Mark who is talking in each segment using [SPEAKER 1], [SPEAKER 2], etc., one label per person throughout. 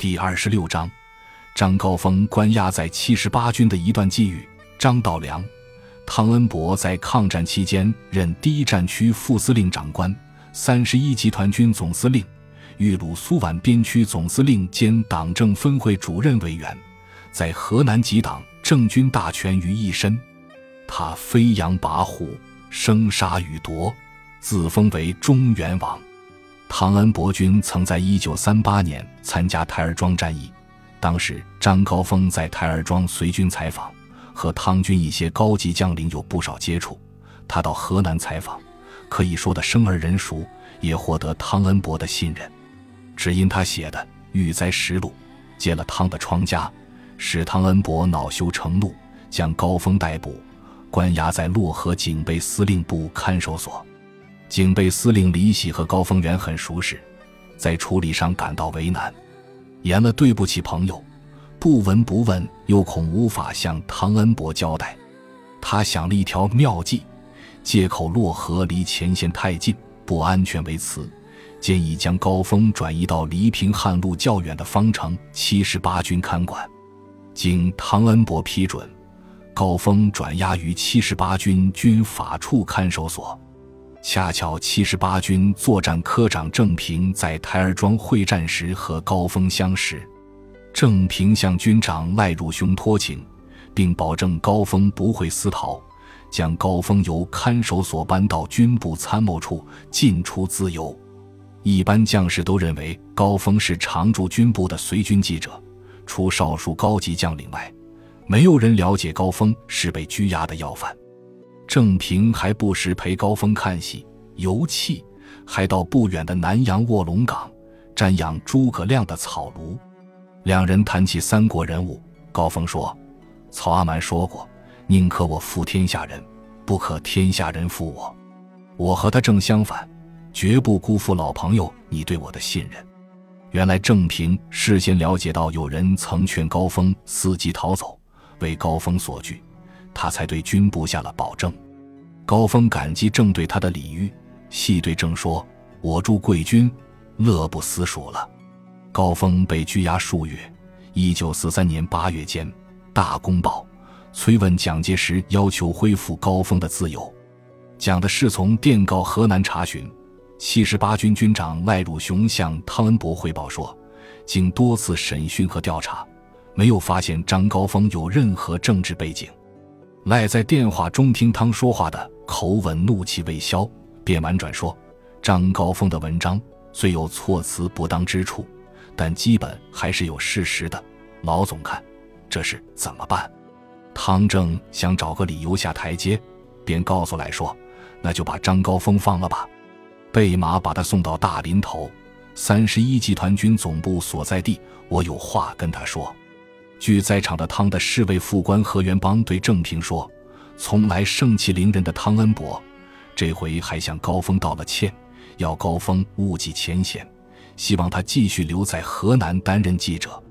[SPEAKER 1] 第二十六章，张高峰关押在七十八军的一段际遇。张道良、汤恩伯在抗战期间任第一战区副司令长官、三十一集团军总司令、豫鲁苏皖边区总司令兼党政分会主任委员，在河南集党政军大权于一身。他飞扬跋扈，生杀予夺，自封为中原王。汤恩伯军曾在一九三八年参加台儿庄战役，当时张高峰在台儿庄随军采访，和汤军一些高级将领有不少接触。他到河南采访，可以说的生而人熟，也获得汤恩伯的信任。只因他写的《遇灾实录》，揭了汤的疮痂，使汤恩伯恼羞成怒，将高峰逮捕，关押在漯河警备司令部看守所。警备司令李喜和高峰原很熟识，在处理上感到为难，言了对不起朋友，不闻不问，又恐无法向汤恩伯交代。他想了一条妙计，借口洛河离前线太近，不安全为辞，建议将高峰转移到离平汉路较远的方城七十八军看管。经汤恩伯批准，高峰转押于七十八军军法处看守所。恰巧七十八军作战科长郑平在台儿庄会战时和高峰相识，郑平向军长赖汝雄托请，并保证高峰不会私逃，将高峰由看守所搬到军部参谋处，进出自由。一般将士都认为高峰是常驻军部的随军记者，除少数高级将领外，没有人了解高峰是被拘押的要犯。郑平还不时陪高峰看戏、游憩，还到不远的南阳卧龙岗瞻仰诸葛亮的草庐。两人谈起三国人物，高峰说：“曹阿瞒说过，宁可我负天下人，不可天下人负我。我和他正相反，绝不辜负老朋友你对我的信任。”原来郑平事先了解到有人曾劝高峰伺机逃走，为高峰所惧。他才对军部下了保证。高峰感激郑对他的礼遇，细对郑说：“我驻贵军，乐不思蜀了。”高峰被拘押数月。一九四三年八月间，《大公报》催问蒋介石要求恢复高峰的自由。蒋的侍从电告河南查询，七十八军军长赖汝雄向汤恩伯汇报说，经多次审讯和调查，没有发现张高峰有任何政治背景。赖在电话中听汤说话的口吻，怒气未消，便婉转说：“张高峰的文章虽有措辞不当之处，但基本还是有事实的。老总看这事怎么办？”汤正想找个理由下台阶，便告诉来说：“那就把张高峰放了吧，备马把他送到大林头三十一集团军总部所在地，我有话跟他说。”据在场的汤的侍卫副官何元邦对郑平说：“从来盛气凌人的汤恩伯，这回还向高峰道了歉，要高峰勿计前嫌，希望他继续留在河南担任记者。”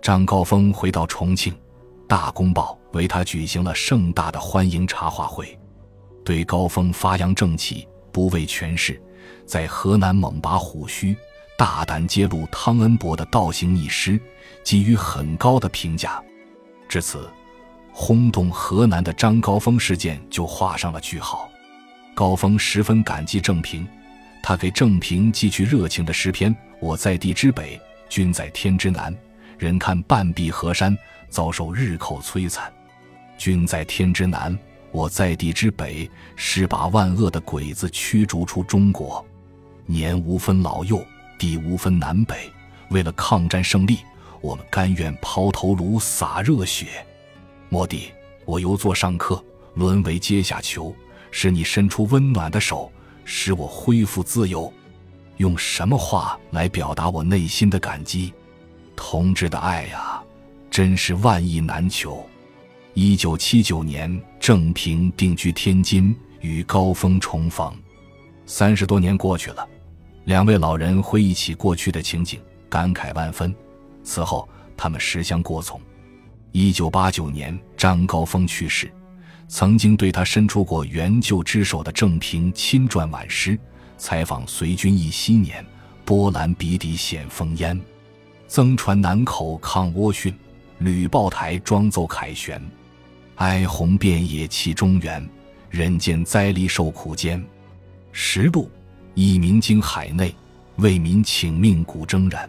[SPEAKER 1] 张高峰回到重庆，《大公报》为他举行了盛大的欢迎茶话会，对高峰发扬正气、不畏权势，在河南猛拔虎须。大胆揭露汤恩伯的倒行逆施，给予很高的评价。至此，轰动河南的张高峰事件就画上了句号。高峰十分感激郑平，他给郑平寄去热情的诗篇：“我在地之北，君在天之南。人看半壁河山，遭受日寇摧残。君在天之南，我在地之北，是把万恶的鬼子驱逐出中国。年无分老幼。”地无分南北，为了抗战胜利，我们甘愿抛头颅、洒热血。莫迪，我由座上客，沦为阶下囚，是你伸出温暖的手，使我恢复自由。用什么话来表达我内心的感激？同志的爱呀，真是万亿难求。一九七九年，郑平定居天津，与高峰重逢。三十多年过去了。两位老人回忆起过去的情景，感慨万分。此后，他们十相过从。一九八九年，张高峰去世，曾经对他伸出过援救之手的郑平亲撰挽诗，采访随军忆昔年，波澜笔底显烽烟。曾传南口抗倭训，吕报台装奏凯旋。哀鸿遍野泣中原，人间灾黎受苦艰。实录一鸣惊海内，为民请命鼓铮然。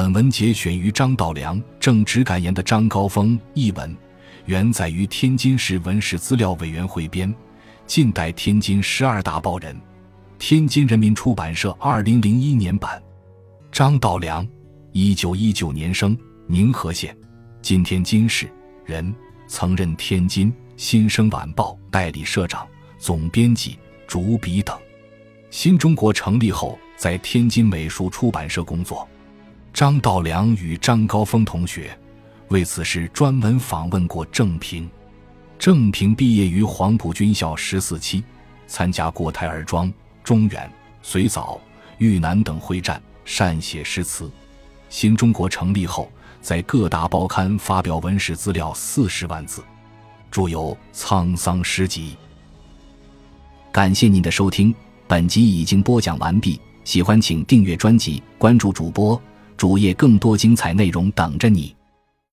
[SPEAKER 1] 本文节选于张道良《正直感言》的张高峰译文，原载于天津市文史资料委员会编，近代天津十二大报人，天津人民出版社二零零一年版。张道良，一九一九年生，宁河县，今天津市人。曾任天津《新生晚报》代理社长、总编辑、主笔等。新中国成立后，在天津美术出版社工作。张道良与张高峰同学，为此事专门访问过郑平。郑平毕业于黄埔军校十四期，参加过台儿庄、中原、随枣、豫南等会战，善写诗词。新中国成立后。在各大报刊发表文史资料四十万字，著有《沧桑诗集》。感谢您的收听，本集已经播讲完毕。喜欢请订阅专辑，关注主播主页，更多精彩内容等着你。